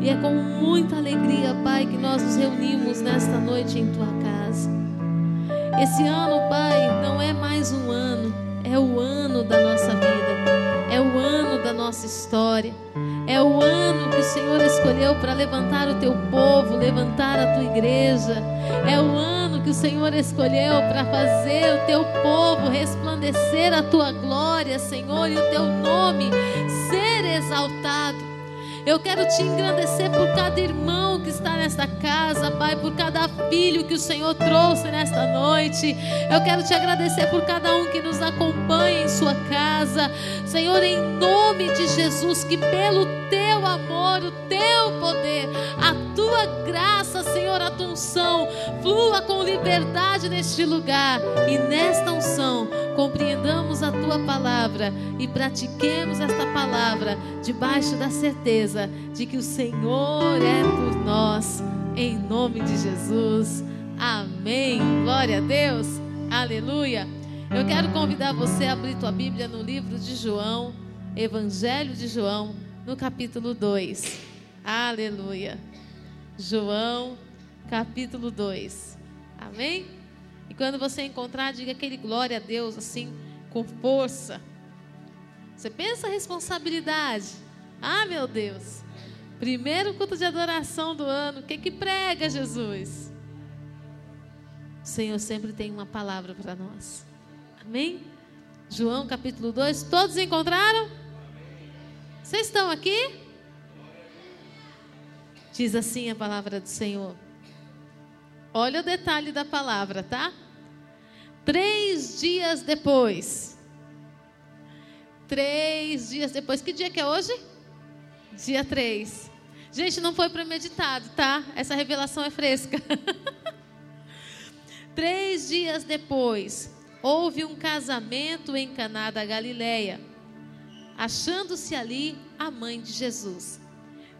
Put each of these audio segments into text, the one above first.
E é com muita alegria, Pai, que nós nos reunimos nesta noite em tua casa. Esse ano, Pai, não é mais um ano, é o ano da nossa vida, é o ano da nossa história. É o ano que o Senhor escolheu para levantar o teu povo, levantar a tua igreja. É o ano que o Senhor escolheu para fazer o teu povo resplandecer a tua glória, Senhor, e o teu nome ser exaltado. Eu quero te engrandecer por cada irmão que está nesta casa, Pai, por cada filho que o Senhor trouxe nesta noite. Eu quero te agradecer por cada um que nos acompanha em sua casa. Senhor, em nome de Jesus, que pelo teu amor, o teu poder, a tua graça, Senhor, a tua unção, flua com liberdade neste lugar e nesta unção compreendamos a tua palavra e pratiquemos esta palavra debaixo da certeza de que o Senhor é por nós, em nome de Jesus. Amém. Glória a Deus. Aleluia. Eu quero convidar você a abrir tua Bíblia no livro de João, Evangelho de João, no capítulo 2. Aleluia. João, capítulo 2. Amém? E quando você encontrar, diga aquele glória a Deus assim, com força. Você pensa a responsabilidade. Ah, meu Deus. Primeiro culto de adoração do ano. O que que prega, Jesus? O Senhor sempre tem uma palavra para nós. Amém? João capítulo 2. Todos encontraram? Vocês estão aqui? Diz assim a palavra do Senhor. Olha o detalhe da palavra, tá? Três dias depois. Três dias depois. Que dia que é hoje? Dia três. Gente, não foi premeditado, tá? Essa revelação é fresca. Três dias depois, houve um casamento em Caná da Galileia, achando-se ali a mãe de Jesus.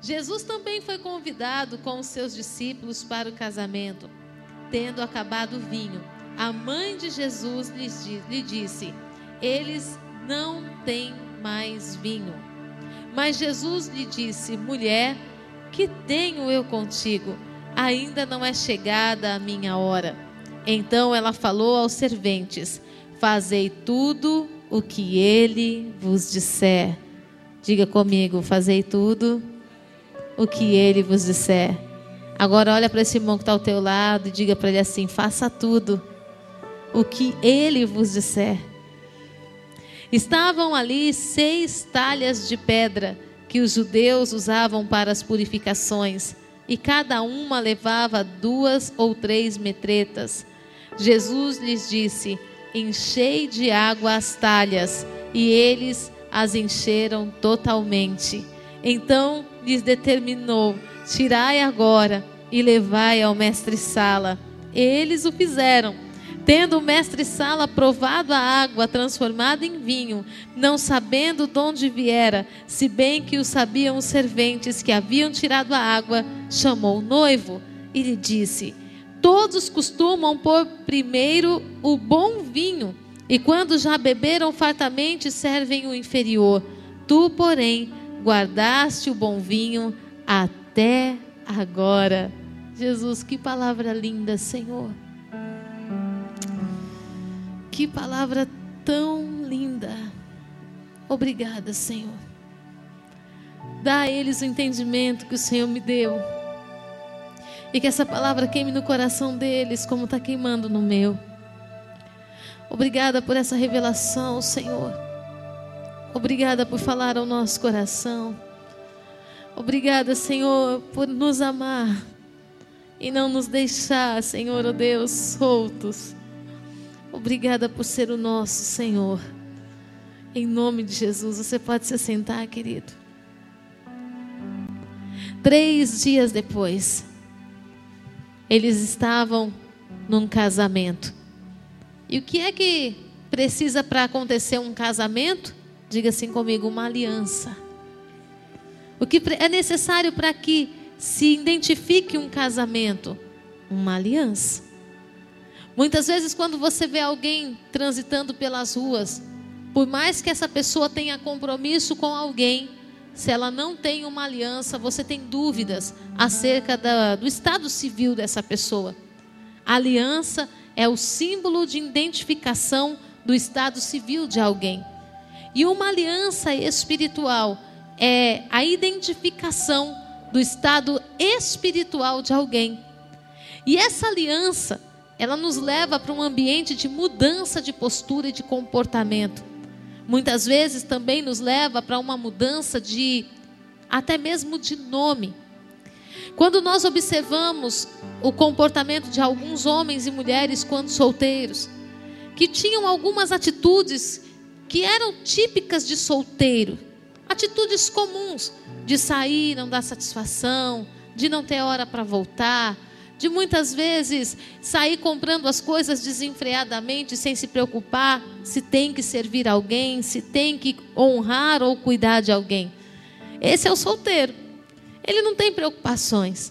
Jesus também foi convidado com os seus discípulos para o casamento tendo acabado o vinho. A mãe de Jesus lhe disse: Eles não têm mais vinho. Mas Jesus lhe disse: Mulher, que tenho eu contigo? Ainda não é chegada a minha hora. Então ela falou aos serventes: Fazei tudo o que ele vos disser. Diga comigo: Fazei tudo o que ele vos disser. Agora olha para esse irmão que está ao teu lado e diga para ele assim: faça tudo o que ele vos disser. Estavam ali seis talhas de pedra que os judeus usavam para as purificações, e cada uma levava duas ou três metretas. Jesus lhes disse: Enchei de água as talhas, e eles as encheram totalmente. Então lhes determinou: Tirai agora e levai ao mestre-sala. Eles o fizeram. Tendo o mestre-sala provado a água transformada em vinho, não sabendo de onde viera, se bem que o sabiam os serventes que haviam tirado a água, chamou o noivo e lhe disse: Todos costumam pôr primeiro o bom vinho, e quando já beberam fartamente, servem o inferior. Tu, porém, guardaste o bom vinho até agora. Jesus, que palavra linda, Senhor. Que palavra tão linda. Obrigada, Senhor. Dá a eles o entendimento que o Senhor me deu. E que essa palavra queime no coração deles, como está queimando no meu. Obrigada por essa revelação, Senhor. Obrigada por falar ao nosso coração. Obrigada, Senhor, por nos amar e não nos deixar, Senhor, oh Deus, soltos. Obrigada por ser o nosso Senhor. Em nome de Jesus, você pode se sentar, querido. Três dias depois, eles estavam num casamento. E o que é que precisa para acontecer um casamento? Diga assim comigo: uma aliança. O que é necessário para que se identifique um casamento? Uma aliança. Muitas vezes, quando você vê alguém transitando pelas ruas, por mais que essa pessoa tenha compromisso com alguém, se ela não tem uma aliança, você tem dúvidas acerca da, do estado civil dessa pessoa. A aliança é o símbolo de identificação do estado civil de alguém. E uma aliança espiritual é a identificação do estado espiritual de alguém. E essa aliança, ela nos leva para um ambiente de mudança de postura e de comportamento. Muitas vezes também nos leva para uma mudança de até mesmo de nome. Quando nós observamos o comportamento de alguns homens e mulheres quando solteiros, que tinham algumas atitudes que eram típicas de solteiro, atitudes comuns de sair, não dar satisfação, de não ter hora para voltar, de muitas vezes sair comprando as coisas desenfreadamente, sem se preocupar se tem que servir alguém, se tem que honrar ou cuidar de alguém. Esse é o solteiro. Ele não tem preocupações.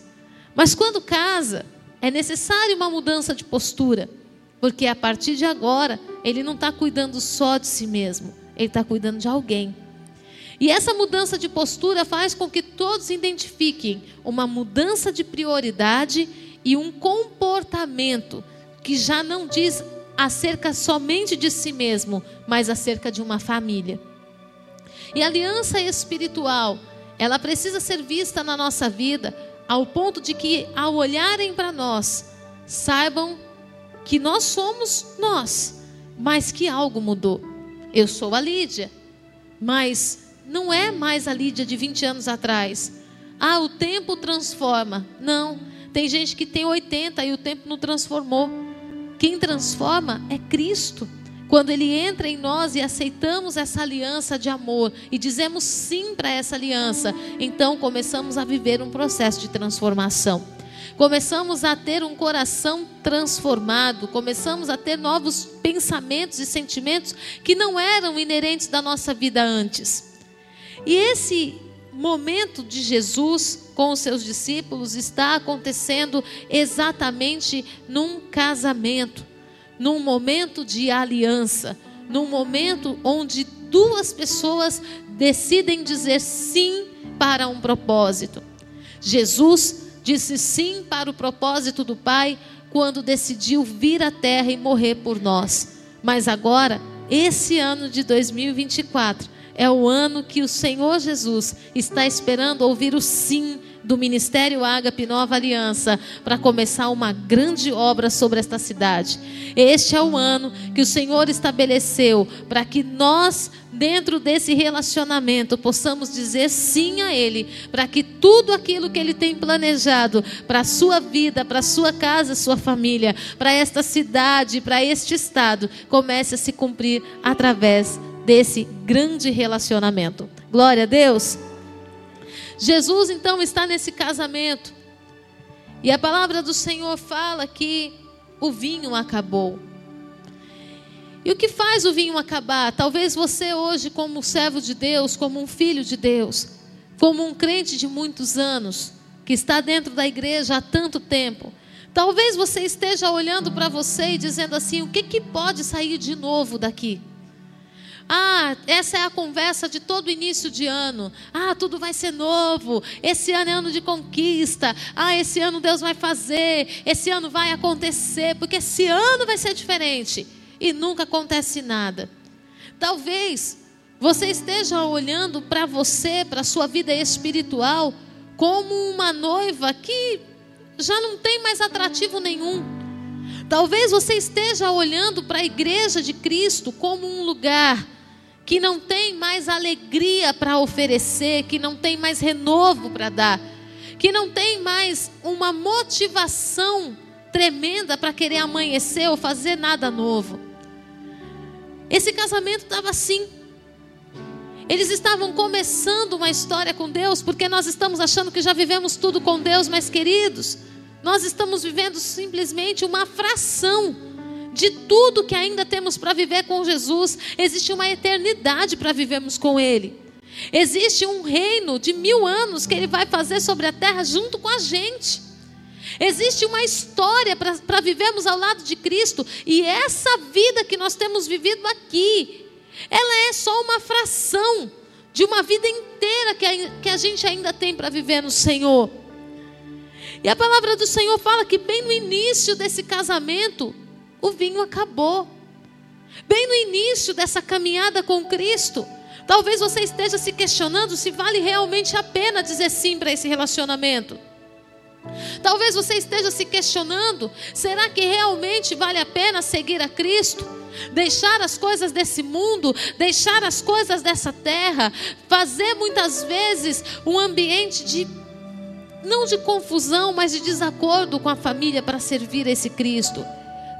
Mas quando casa, é necessário uma mudança de postura. Porque a partir de agora, ele não está cuidando só de si mesmo, ele está cuidando de alguém. E essa mudança de postura faz com que todos identifiquem uma mudança de prioridade e um comportamento que já não diz acerca somente de si mesmo, mas acerca de uma família. E a aliança espiritual, ela precisa ser vista na nossa vida ao ponto de que, ao olharem para nós, saibam que nós somos nós, mas que algo mudou. Eu sou a Lídia, mas não é mais a Lídia de 20 anos atrás. Ah, o tempo transforma. Não, tem gente que tem 80 e o tempo não transformou. Quem transforma é Cristo. Quando Ele entra em nós e aceitamos essa aliança de amor e dizemos sim para essa aliança, então começamos a viver um processo de transformação. Começamos a ter um coração transformado, começamos a ter novos pensamentos e sentimentos que não eram inerentes da nossa vida antes. E esse momento de Jesus com os seus discípulos está acontecendo exatamente num casamento, num momento de aliança, num momento onde duas pessoas decidem dizer sim para um propósito. Jesus disse sim para o propósito do Pai quando decidiu vir à terra e morrer por nós. Mas agora, esse ano de 2024, é o ano que o Senhor Jesus está esperando ouvir o sim do Ministério Ágape Nova Aliança para começar uma grande obra sobre esta cidade. Este é o ano que o Senhor estabeleceu para que nós, dentro desse relacionamento, possamos dizer sim a Ele, para que tudo aquilo que Ele tem planejado para a sua vida, para a sua casa, sua família, para esta cidade, para este estado, comece a se cumprir através desse grande relacionamento. Glória a Deus. Jesus então está nesse casamento. E a palavra do Senhor fala que o vinho acabou. E o que faz o vinho acabar? Talvez você hoje, como servo de Deus, como um filho de Deus, como um crente de muitos anos, que está dentro da igreja há tanto tempo, talvez você esteja olhando para você e dizendo assim: o que, que pode sair de novo daqui? Ah, essa é a conversa de todo início de ano. Ah, tudo vai ser novo. Esse ano é ano de conquista. Ah, esse ano Deus vai fazer. Esse ano vai acontecer. Porque esse ano vai ser diferente. E nunca acontece nada. Talvez você esteja olhando para você, para a sua vida espiritual, como uma noiva que já não tem mais atrativo nenhum. Talvez você esteja olhando para a igreja de Cristo como um lugar que não tem mais alegria para oferecer, que não tem mais renovo para dar, que não tem mais uma motivação tremenda para querer amanhecer ou fazer nada novo. Esse casamento estava assim. Eles estavam começando uma história com Deus, porque nós estamos achando que já vivemos tudo com Deus, mas queridos, nós estamos vivendo simplesmente uma fração de tudo que ainda temos para viver com Jesus. Existe uma eternidade para vivermos com Ele. Existe um reino de mil anos que Ele vai fazer sobre a terra junto com a gente. Existe uma história para vivermos ao lado de Cristo. E essa vida que nós temos vivido aqui, ela é só uma fração de uma vida inteira que a, que a gente ainda tem para viver no Senhor. E a palavra do Senhor fala que bem no início desse casamento, o vinho acabou. Bem no início dessa caminhada com Cristo, talvez você esteja se questionando se vale realmente a pena dizer sim para esse relacionamento. Talvez você esteja se questionando: será que realmente vale a pena seguir a Cristo? Deixar as coisas desse mundo, deixar as coisas dessa terra, fazer muitas vezes um ambiente de, não de confusão, mas de desacordo com a família para servir esse Cristo.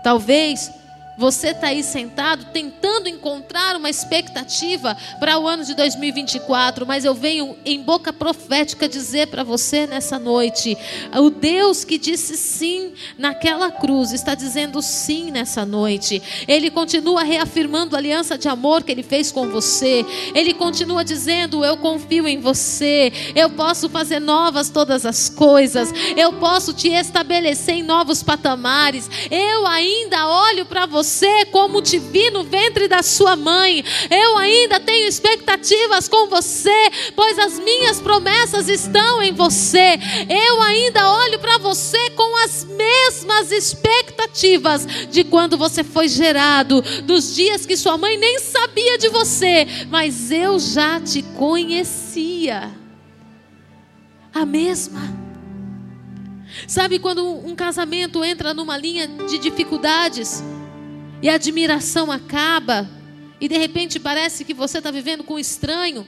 Talvez você está aí sentado tentando encontrar uma expectativa para o ano de 2024, mas eu venho em boca profética dizer para você nessa noite: o Deus que disse sim naquela cruz está dizendo sim nessa noite. Ele continua reafirmando a aliança de amor que ele fez com você. Ele continua dizendo: Eu confio em você. Eu posso fazer novas todas as coisas. Eu posso te estabelecer em novos patamares. Eu ainda olho para você você como te vi no ventre da sua mãe. Eu ainda tenho expectativas com você, pois as minhas promessas estão em você. Eu ainda olho para você com as mesmas expectativas de quando você foi gerado, dos dias que sua mãe nem sabia de você, mas eu já te conhecia. A mesma. Sabe quando um casamento entra numa linha de dificuldades? E a admiração acaba, e de repente parece que você está vivendo com um estranho,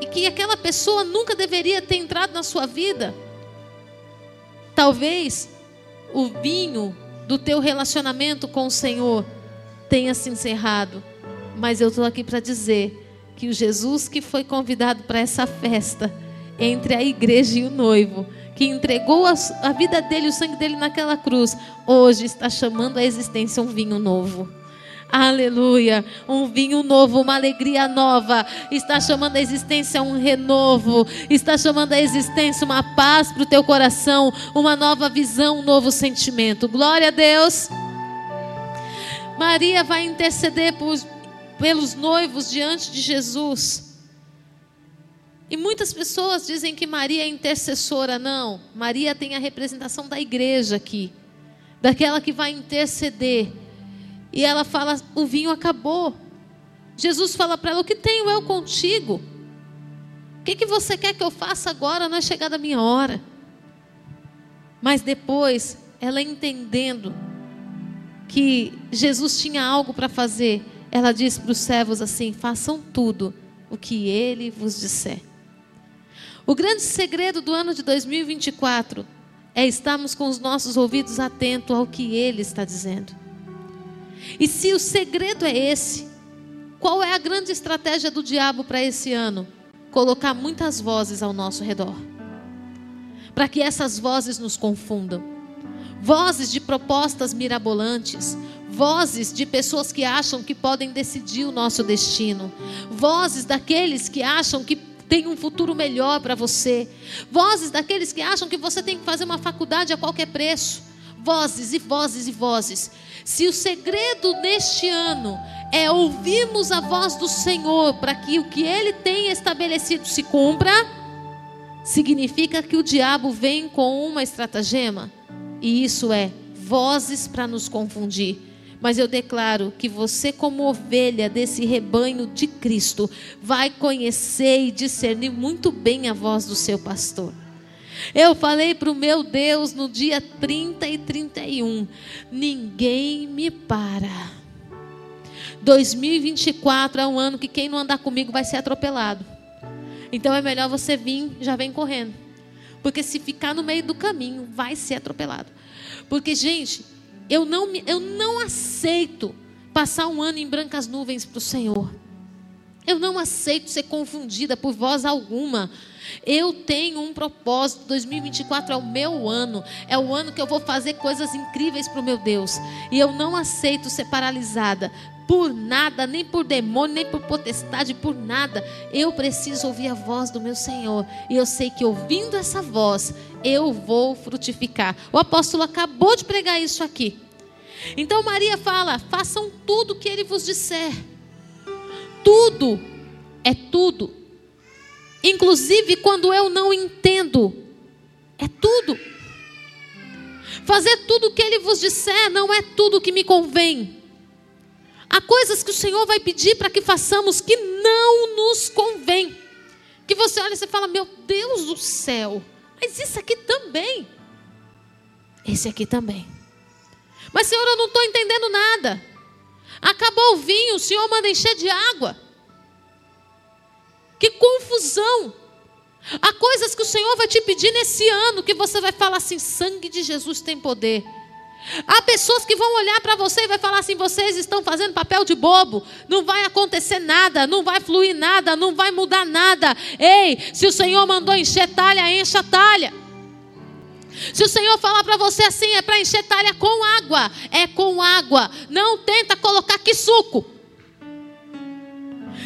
e que aquela pessoa nunca deveria ter entrado na sua vida. Talvez o vinho do teu relacionamento com o Senhor tenha se encerrado, mas eu estou aqui para dizer que o Jesus que foi convidado para essa festa, entre a igreja e o noivo, que entregou a, a vida dele, o sangue dele naquela cruz, hoje está chamando a existência um vinho novo. Aleluia. Um vinho novo, uma alegria nova. Está chamando a existência um renovo. Está chamando a existência uma paz para o teu coração. Uma nova visão, um novo sentimento. Glória a Deus. Maria vai interceder por, pelos noivos diante de Jesus. E muitas pessoas dizem que Maria é intercessora. Não, Maria tem a representação da igreja aqui, daquela que vai interceder. E ela fala: o vinho acabou. Jesus fala para ela: o que tenho eu contigo? O que, que você quer que eu faça agora? Não é chegada a minha hora. Mas depois, ela entendendo que Jesus tinha algo para fazer, ela disse para os servos assim: façam tudo o que ele vos disser. O grande segredo do ano de 2024 é estarmos com os nossos ouvidos atentos ao que Ele está dizendo. E se o segredo é esse, qual é a grande estratégia do diabo para esse ano? Colocar muitas vozes ao nosso redor, para que essas vozes nos confundam. Vozes de propostas mirabolantes, vozes de pessoas que acham que podem decidir o nosso destino, vozes daqueles que acham que tem um futuro melhor para você. Vozes daqueles que acham que você tem que fazer uma faculdade a qualquer preço. Vozes e vozes e vozes. Se o segredo neste ano é ouvirmos a voz do Senhor para que o que Ele tem estabelecido se cumpra, significa que o diabo vem com uma estratagema. E isso é vozes para nos confundir mas eu declaro que você, como ovelha desse rebanho de Cristo, vai conhecer e discernir muito bem a voz do seu pastor. Eu falei para o meu Deus no dia 30 e 31: ninguém me para. 2024 é um ano que quem não andar comigo vai ser atropelado. Então é melhor você vir, já vem correndo. Porque se ficar no meio do caminho, vai ser atropelado. Porque, gente, eu não, eu não aceito passar um ano em brancas nuvens para o Senhor. Eu não aceito ser confundida por voz alguma. Eu tenho um propósito. 2024 é o meu ano. É o ano que eu vou fazer coisas incríveis para o meu Deus. E eu não aceito ser paralisada por nada, nem por demônio, nem por potestade, por nada. Eu preciso ouvir a voz do meu Senhor. E eu sei que ouvindo essa voz, eu vou frutificar. O apóstolo acabou de pregar isso aqui. Então Maria fala: façam tudo o que ele vos disser. Tudo é tudo inclusive quando eu não entendo. É tudo. Fazer tudo o que ele vos disser não é tudo o que me convém. Há coisas que o Senhor vai pedir para que façamos que não nos convém. Que você olha e você fala: Meu Deus do céu, mas isso aqui também. Esse aqui também. Mas, Senhor, eu não estou entendendo nada. Acabou o vinho, o Senhor manda encher de água. Que confusão. Há coisas que o Senhor vai te pedir nesse ano que você vai falar assim: sangue de Jesus tem poder. Há pessoas que vão olhar para você e vai falar assim: vocês estão fazendo papel de bobo, não vai acontecer nada, não vai fluir nada, não vai mudar nada. Ei, se o Senhor mandou encher talha, encha talha. Se o Senhor falar para você assim, é para encher talha com água, é com água. Não tenta colocar que suco.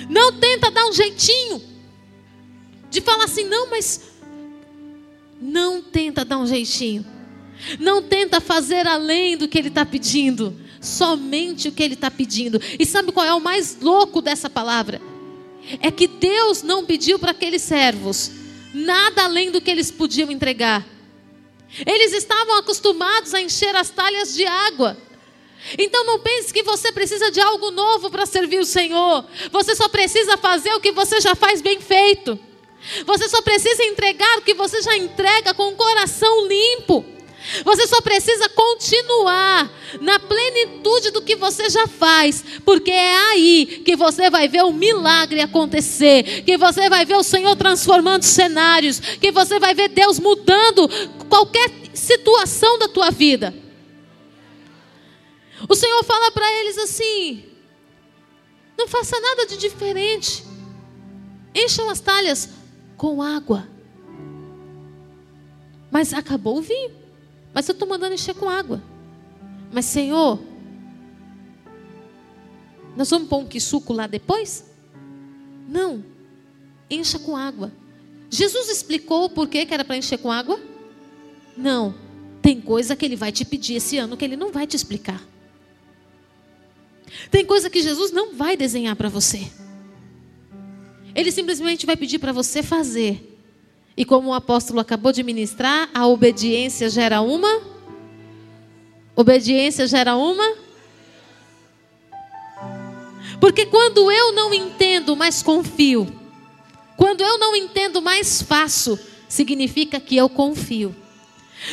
Não tenta dar um jeitinho de falar assim, não, mas não tenta dar um jeitinho. Não tenta fazer além do que ele está pedindo. Somente o que ele está pedindo. E sabe qual é o mais louco dessa palavra? É que Deus não pediu para aqueles servos nada além do que eles podiam entregar. Eles estavam acostumados a encher as talhas de água. Então não pense que você precisa de algo novo para servir o Senhor. Você só precisa fazer o que você já faz bem feito. Você só precisa entregar o que você já entrega com o coração limpo. Você só precisa continuar na plenitude do que você já faz, porque é aí que você vai ver o milagre acontecer, que você vai ver o Senhor transformando cenários, que você vai ver Deus mudando qualquer situação da tua vida. O Senhor fala para eles assim: não faça nada de diferente, encham as talhas com água. Mas acabou o vinho. Mas eu estou mandando encher com água. Mas, Senhor, nós vamos pôr um suco lá depois? Não. Encha com água. Jesus explicou por que era para encher com água? Não. Tem coisa que ele vai te pedir esse ano que ele não vai te explicar. Tem coisa que Jesus não vai desenhar para você. Ele simplesmente vai pedir para você fazer. E como o apóstolo acabou de ministrar, a obediência gera uma? Obediência gera uma? Porque quando eu não entendo, mas confio. Quando eu não entendo, mais faço, significa que eu confio.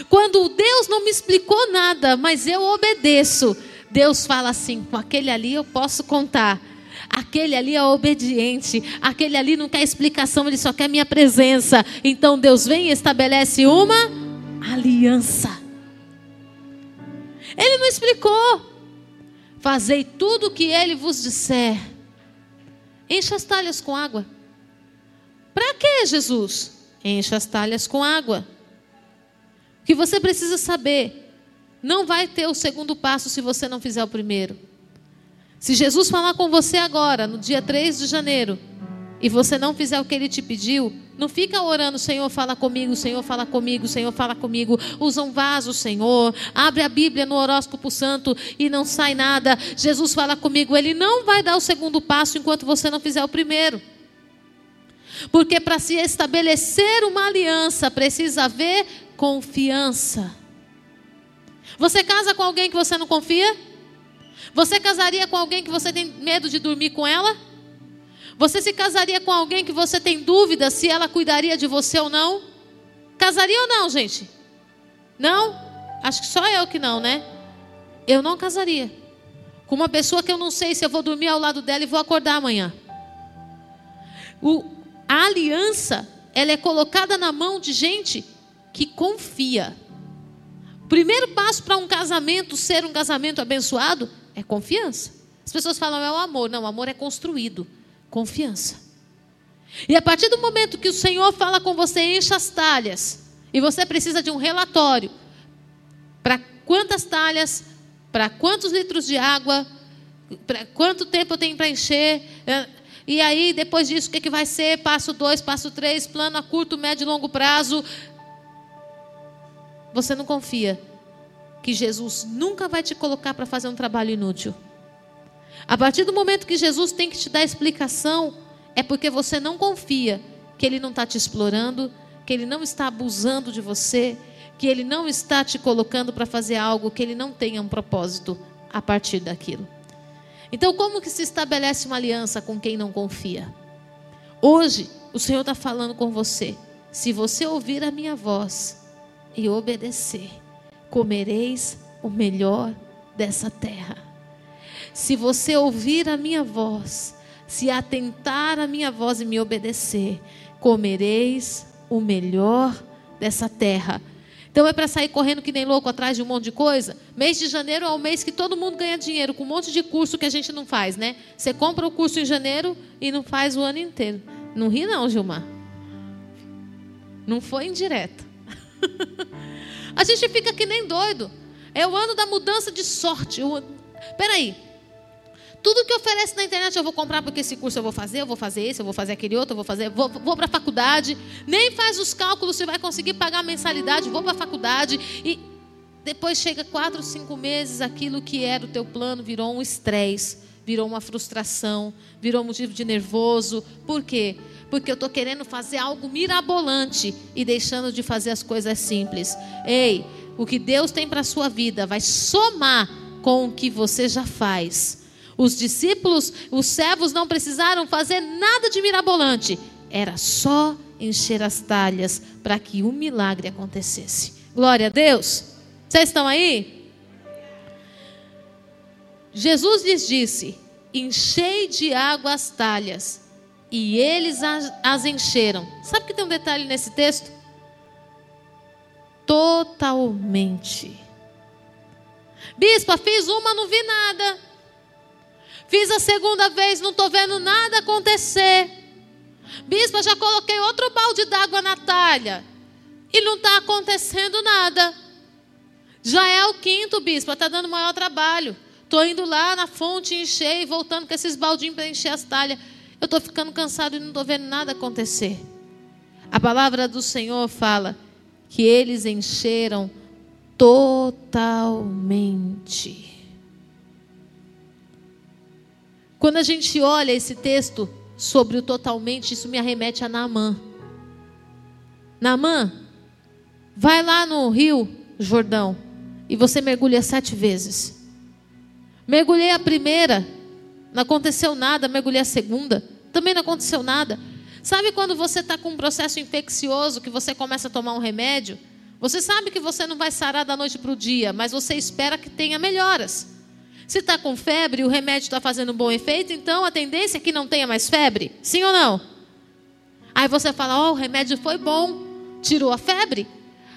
Quando Deus não me explicou nada, mas eu obedeço, Deus fala assim: com aquele ali eu posso contar. Aquele ali é obediente, aquele ali não quer explicação, ele só quer minha presença. Então Deus vem e estabelece uma aliança. Ele não explicou. Fazei tudo o que ele vos disser. Encha as talhas com água. Para que, Jesus? Encha as talhas com água. O que você precisa saber, não vai ter o segundo passo se você não fizer o primeiro. Se Jesus falar com você agora, no dia 3 de janeiro, e você não fizer o que ele te pediu, não fica orando, Senhor, fala comigo, Senhor, fala comigo, Senhor, fala comigo. Usa um vaso, Senhor. Abre a Bíblia no horóscopo santo e não sai nada. Jesus fala comigo. Ele não vai dar o segundo passo enquanto você não fizer o primeiro. Porque para se estabelecer uma aliança, precisa haver confiança. Você casa com alguém que você não confia? Você casaria com alguém que você tem medo de dormir com ela? Você se casaria com alguém que você tem dúvida se ela cuidaria de você ou não? Casaria ou não, gente? Não? Acho que só eu que não, né? Eu não casaria com uma pessoa que eu não sei se eu vou dormir ao lado dela e vou acordar amanhã. O, a aliança, ela é colocada na mão de gente que confia. Primeiro passo para um casamento ser um casamento abençoado é confiança. As pessoas falam, é o amor. Não, o amor é construído. Confiança. E a partir do momento que o Senhor fala com você, enche as talhas. E você precisa de um relatório. Para quantas talhas, para quantos litros de água, para quanto tempo eu tenho para encher. É, e aí, depois disso, o que, que vai ser? Passo dois, passo três, plano a curto, médio e longo prazo. Você não confia que Jesus nunca vai te colocar para fazer um trabalho inútil. A partir do momento que Jesus tem que te dar explicação, é porque você não confia que Ele não está te explorando, que Ele não está abusando de você, que Ele não está te colocando para fazer algo que Ele não tenha um propósito a partir daquilo. Então, como que se estabelece uma aliança com quem não confia? Hoje, o Senhor está falando com você. Se você ouvir a minha voz e obedecer, comereis o melhor dessa terra. Se você ouvir a minha voz, se atentar à minha voz e me obedecer, comereis o melhor dessa terra. Então é para sair correndo que nem louco atrás de um monte de coisa? Mês de janeiro é o mês que todo mundo ganha dinheiro com um monte de curso que a gente não faz, né? Você compra o curso em janeiro e não faz o ano inteiro. Não ri não, Gilmar. Não foi indireta. a gente fica que nem doido. É o ano da mudança de sorte. Peraí. Tudo que oferece na internet eu vou comprar porque esse curso eu vou fazer, eu vou fazer esse, eu vou fazer aquele outro, eu vou fazer, vou, vou para a faculdade. Nem faz os cálculos se vai conseguir pagar a mensalidade, vou para a faculdade. E depois chega quatro, cinco meses, aquilo que era o teu plano virou um estresse, virou uma frustração, virou motivo de nervoso. Por quê? Porque eu estou querendo fazer algo mirabolante e deixando de fazer as coisas simples. Ei, o que Deus tem para a sua vida vai somar com o que você já faz. Os discípulos, os servos não precisaram fazer nada de mirabolante. Era só encher as talhas para que o milagre acontecesse. Glória a Deus. Vocês estão aí? Jesus lhes disse: Enchei de água as talhas. E eles as encheram. Sabe que tem um detalhe nesse texto? Totalmente. Bispa, fiz uma, não vi nada. Fiz a segunda vez, não estou vendo nada acontecer. Bispa, já coloquei outro balde d'água na talha. E não está acontecendo nada. Já é o quinto, bispa, está dando maior trabalho. Estou indo lá na fonte encher e voltando com esses baldinhos para encher as talhas. Eu estou ficando cansado e não estou vendo nada acontecer. A palavra do Senhor fala que eles encheram totalmente. Quando a gente olha esse texto sobre o totalmente, isso me arremete a Naamã. Naamã, vai lá no rio Jordão e você mergulha sete vezes. Mergulhei a primeira, não aconteceu nada, mergulhei a segunda, também não aconteceu nada. Sabe quando você está com um processo infeccioso que você começa a tomar um remédio? Você sabe que você não vai sarar da noite para o dia, mas você espera que tenha melhoras. Se está com febre o remédio está fazendo um bom efeito, então a tendência é que não tenha mais febre? Sim ou não? Aí você fala: Ó, oh, o remédio foi bom, tirou a febre.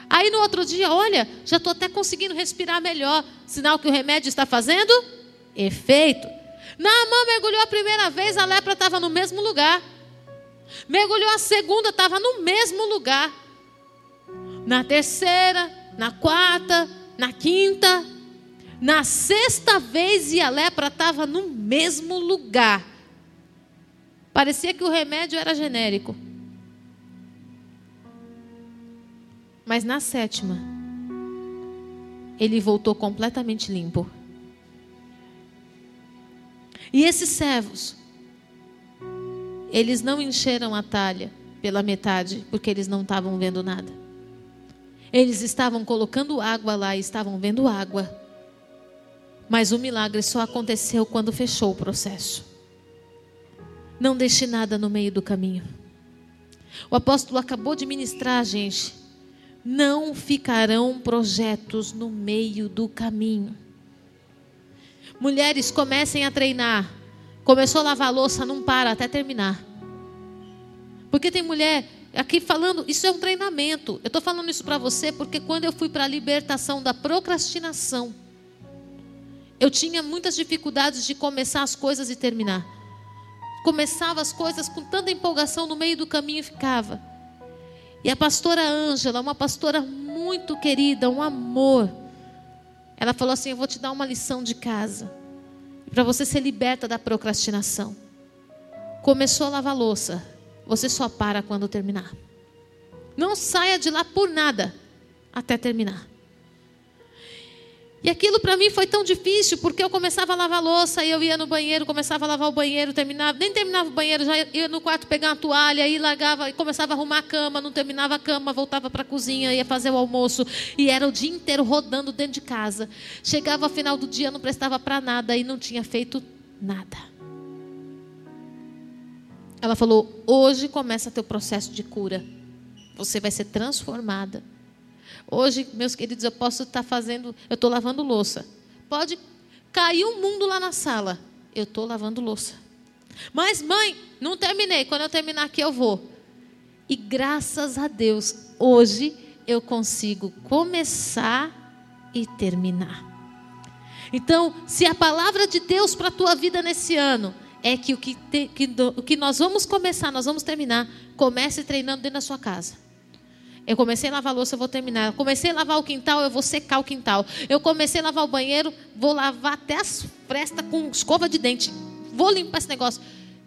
Aí no outro dia, olha, já estou até conseguindo respirar melhor. Sinal que o remédio está fazendo efeito. Naamã mergulhou a primeira vez, a lepra estava no mesmo lugar. Mergulhou a segunda, estava no mesmo lugar. Na terceira, na quarta, na quinta, na sexta vez e a lepra estava no mesmo lugar. Parecia que o remédio era genérico. Mas na sétima, ele voltou completamente limpo. E esses servos, eles não encheram a talha pela metade, porque eles não estavam vendo nada. Eles estavam colocando água lá e estavam vendo água. Mas o milagre só aconteceu quando fechou o processo. Não deixe nada no meio do caminho. O apóstolo acabou de ministrar, gente. Não ficarão projetos no meio do caminho. Mulheres, comecem a treinar. Começou a lavar a louça, não para até terminar. Porque tem mulher aqui falando, isso é um treinamento. Eu estou falando isso para você porque quando eu fui para a libertação da procrastinação, eu tinha muitas dificuldades de começar as coisas e terminar. Começava as coisas com tanta empolgação, no meio do caminho ficava. E a pastora Ângela, uma pastora muito querida, um amor, ela falou assim: Eu vou te dar uma lição de casa. Para você ser liberta da procrastinação. Começou a lavar louça. Você só para quando terminar. Não saia de lá por nada até terminar. E aquilo para mim foi tão difícil, porque eu começava a lavar louça, e eu ia no banheiro, começava a lavar o banheiro, terminava, nem terminava o banheiro, já ia no quarto pegar uma toalha, aí largava, e começava a arrumar a cama, não terminava a cama, voltava para a cozinha, ia fazer o almoço, e era o dia inteiro rodando dentro de casa. Chegava ao final do dia, não prestava para nada e não tinha feito nada. Ela falou: "Hoje começa teu processo de cura. Você vai ser transformada." Hoje, meus queridos, eu posso estar fazendo, eu estou lavando louça. Pode cair um mundo lá na sala. Eu estou lavando louça. Mas, mãe, não terminei. Quando eu terminar aqui, eu vou. E graças a Deus, hoje eu consigo começar e terminar. Então, se a palavra de Deus para a tua vida nesse ano é que o que, te, que, o que nós vamos começar, nós vamos terminar, comece treinando dentro da sua casa. Eu comecei a lavar a louça, eu vou terminar. Eu comecei a lavar o quintal, eu vou secar o quintal. Eu comecei a lavar o banheiro, vou lavar até as frestas com escova de dente. Vou limpar esse negócio.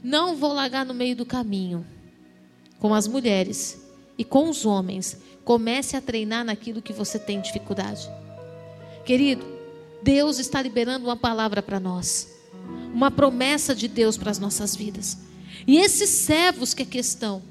Não vou largar no meio do caminho. Com as mulheres e com os homens. Comece a treinar naquilo que você tem dificuldade. Querido, Deus está liberando uma palavra para nós. Uma promessa de Deus para as nossas vidas. E esses servos que aqui estão,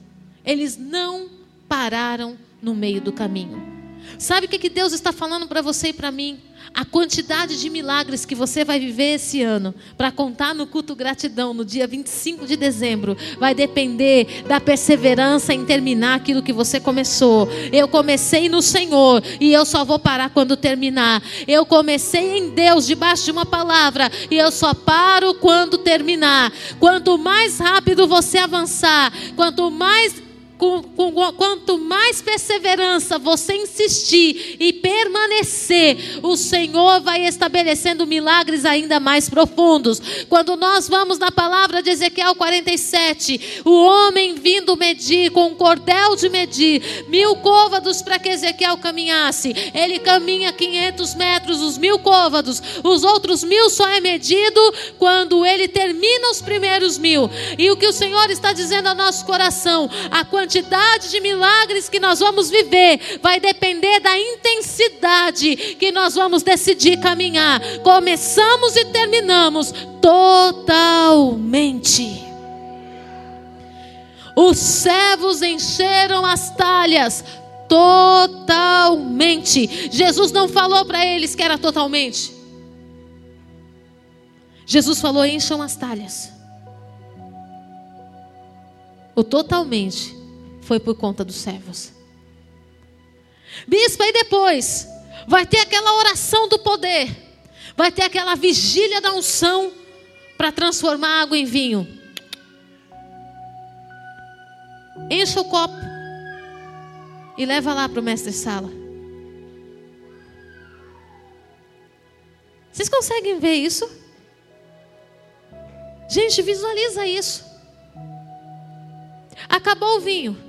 eles não pararam no meio do caminho. Sabe o que, que Deus está falando para você e para mim? A quantidade de milagres que você vai viver esse ano, para contar no culto gratidão, no dia 25 de dezembro, vai depender da perseverança em terminar aquilo que você começou. Eu comecei no Senhor e eu só vou parar quando terminar. Eu comecei em Deus, debaixo de uma palavra, e eu só paro quando terminar. Quanto mais rápido você avançar, quanto mais com, com, quanto mais perseverança você insistir e permanecer, o Senhor vai estabelecendo milagres ainda mais profundos. Quando nós vamos na palavra de Ezequiel 47, o homem vindo medir com um cordel de medir mil côvados para que Ezequiel caminhasse, ele caminha 500 metros, os mil côvados, os outros mil só é medido quando ele termina os primeiros mil. E o que o Senhor está dizendo ao nosso coração, a quantidade quantidade de milagres que nós vamos viver vai depender da intensidade que nós vamos decidir caminhar. Começamos e terminamos totalmente. Os servos encheram as talhas totalmente. Jesus não falou para eles que era totalmente. Jesus falou: encham as talhas. O totalmente foi por conta dos servos. Bispo, e depois vai ter aquela oração do poder, vai ter aquela vigília da unção para transformar água em vinho. Encha o copo e leva lá para o mestre sala. Vocês conseguem ver isso? Gente, visualiza isso. Acabou o vinho.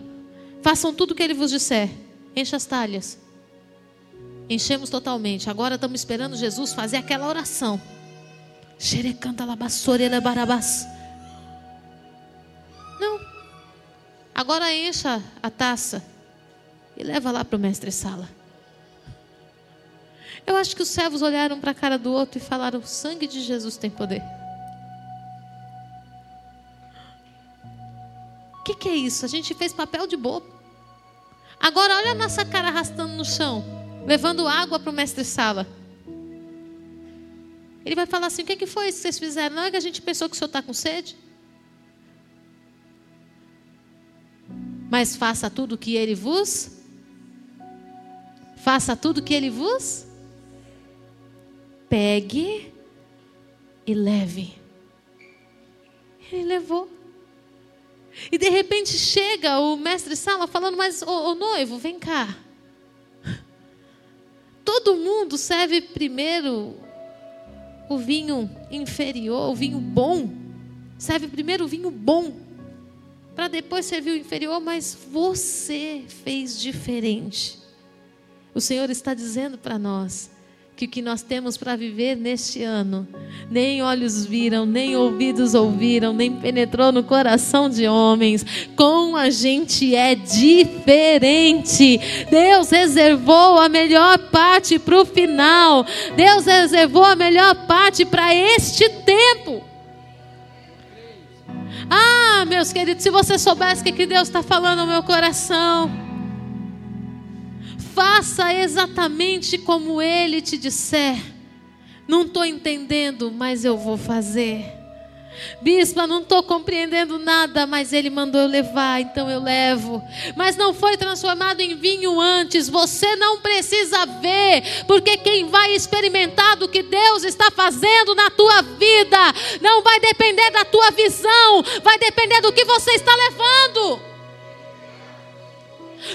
Façam tudo o que ele vos disser. Encha as talhas. Enchemos totalmente. Agora estamos esperando Jesus fazer aquela oração. Não. Agora encha a taça e leva lá para o mestre sala. Eu acho que os servos olharam para a cara do outro e falaram: o sangue de Jesus tem poder. Que, que é isso? A gente fez papel de bobo. Agora olha a nossa cara arrastando no chão, levando água para o mestre sala. Ele vai falar assim: o que, que foi isso que vocês fizeram? Não é que a gente pensou que o senhor está com sede? Mas faça tudo o que ele vos. Faça tudo o que ele vos. Pegue e leve. Ele levou. E de repente chega o mestre sala falando, mas o, noivo, vem cá. Todo mundo serve primeiro o vinho inferior, o vinho bom. Serve primeiro o vinho bom, para depois servir o inferior, mas você fez diferente. O Senhor está dizendo para nós que o que nós temos para viver neste ano, nem olhos viram, nem ouvidos ouviram, nem penetrou no coração de homens. Com a gente é diferente. Deus reservou a melhor parte para o final. Deus reservou a melhor parte para este tempo. Ah, meus queridos, se você soubesse o que Deus está falando no meu coração faça exatamente como ele te disser. Não estou entendendo, mas eu vou fazer. Bispa, não estou compreendendo nada, mas ele mandou eu levar, então eu levo. Mas não foi transformado em vinho antes, você não precisa ver, porque quem vai experimentar do que Deus está fazendo na tua vida, não vai depender da tua visão, vai depender do que você está levando.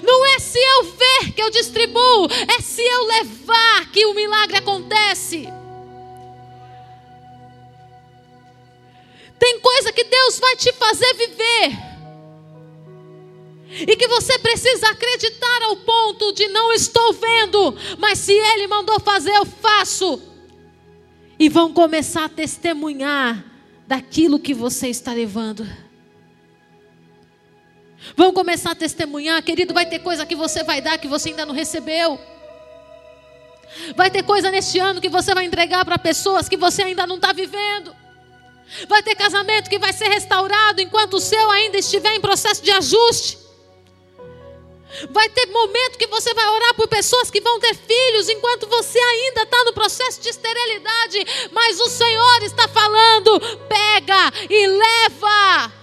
Não é se eu ver que eu distribuo, é se eu levar que o milagre acontece. Tem coisa que Deus vai te fazer viver. E que você precisa acreditar ao ponto de não estou vendo, mas se Ele mandou fazer, eu faço. E vão começar a testemunhar daquilo que você está levando. Vão começar a testemunhar, querido, vai ter coisa que você vai dar que você ainda não recebeu. Vai ter coisa neste ano que você vai entregar para pessoas que você ainda não está vivendo. Vai ter casamento que vai ser restaurado enquanto o seu ainda estiver em processo de ajuste. Vai ter momento que você vai orar por pessoas que vão ter filhos enquanto você ainda está no processo de esterilidade. Mas o Senhor está falando: pega e leva.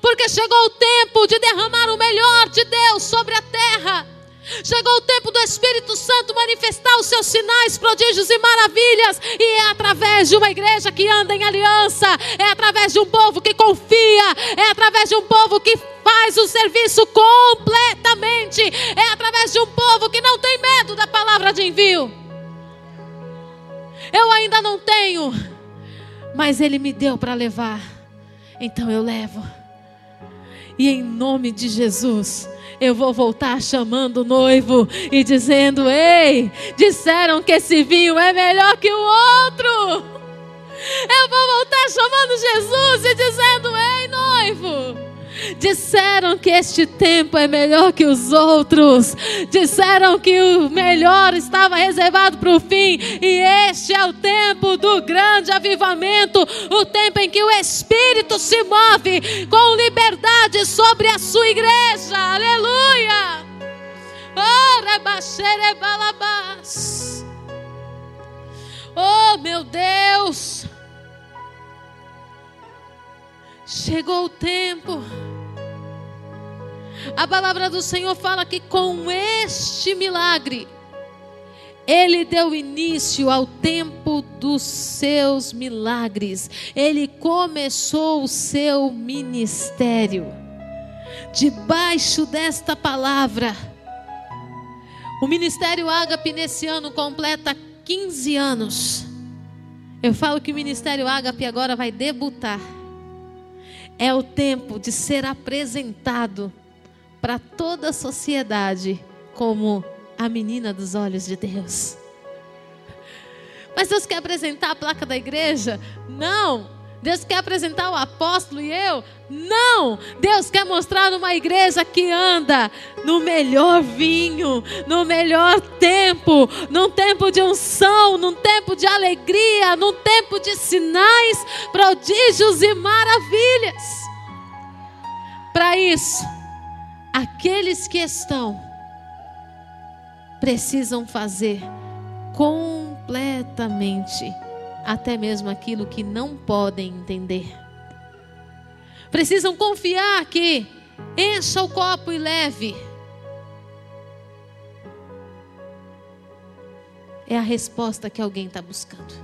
Porque chegou o tempo de derramar o melhor de Deus sobre a terra. Chegou o tempo do Espírito Santo manifestar os seus sinais, prodígios e maravilhas. E é através de uma igreja que anda em aliança, é através de um povo que confia, é através de um povo que faz o serviço completamente, é através de um povo que não tem medo da palavra de envio. Eu ainda não tenho, mas Ele me deu para levar, então eu levo. E em nome de Jesus, eu vou voltar chamando o noivo e dizendo: Ei, disseram que esse vinho é melhor que o outro. Eu vou voltar chamando Jesus e dizendo: Ei, noivo. Disseram que este tempo é melhor que os outros. Disseram que o melhor estava reservado para o fim. E este é o tempo do grande avivamento o tempo em que o Espírito se move com liberdade sobre a sua igreja. Aleluia! Oh, meu Deus! Chegou o tempo. A palavra do Senhor fala que com este milagre, ele deu início ao tempo dos seus milagres. Ele começou o seu ministério. Debaixo desta palavra, o ministério Ágape nesse ano completa 15 anos. Eu falo que o ministério Ágape agora vai debutar. É o tempo de ser apresentado para toda a sociedade como a menina dos olhos de Deus. Mas Deus quer apresentar a placa da igreja? Não. Deus quer apresentar o apóstolo e eu? Não! Deus quer mostrar uma igreja que anda no melhor vinho, no melhor tempo, num tempo de unção, num tempo de alegria, num tempo de sinais, prodígios e maravilhas. Para isso, aqueles que estão precisam fazer completamente até mesmo aquilo que não podem entender. Precisam confiar que encha o copo e leve. É a resposta que alguém está buscando.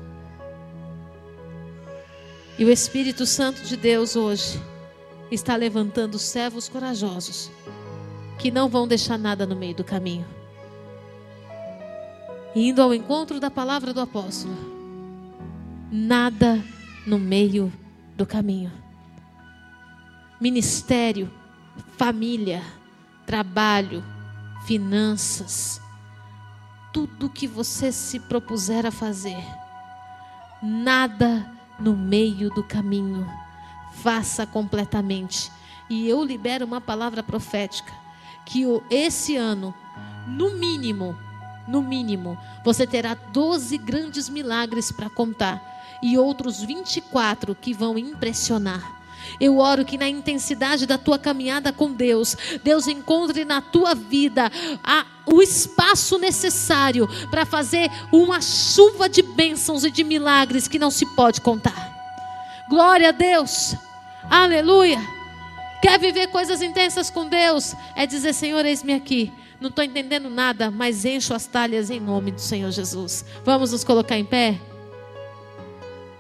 E o Espírito Santo de Deus hoje está levantando servos corajosos que não vão deixar nada no meio do caminho. Indo ao encontro da palavra do apóstolo nada no meio do caminho. Ministério, família, trabalho, finanças, tudo que você se propuser a fazer. Nada no meio do caminho. Faça completamente. E eu libero uma palavra profética que esse ano, no mínimo, no mínimo, você terá 12 grandes milagres para contar e outros 24 que vão impressionar. Eu oro que na intensidade da tua caminhada com Deus, Deus encontre na tua vida a, o espaço necessário para fazer uma chuva de bênçãos e de milagres que não se pode contar. Glória a Deus. Aleluia. Quer viver coisas intensas com Deus? É dizer, Senhor, eis-me aqui. Não estou entendendo nada, mas encho as talhas em nome do Senhor Jesus. Vamos nos colocar em pé?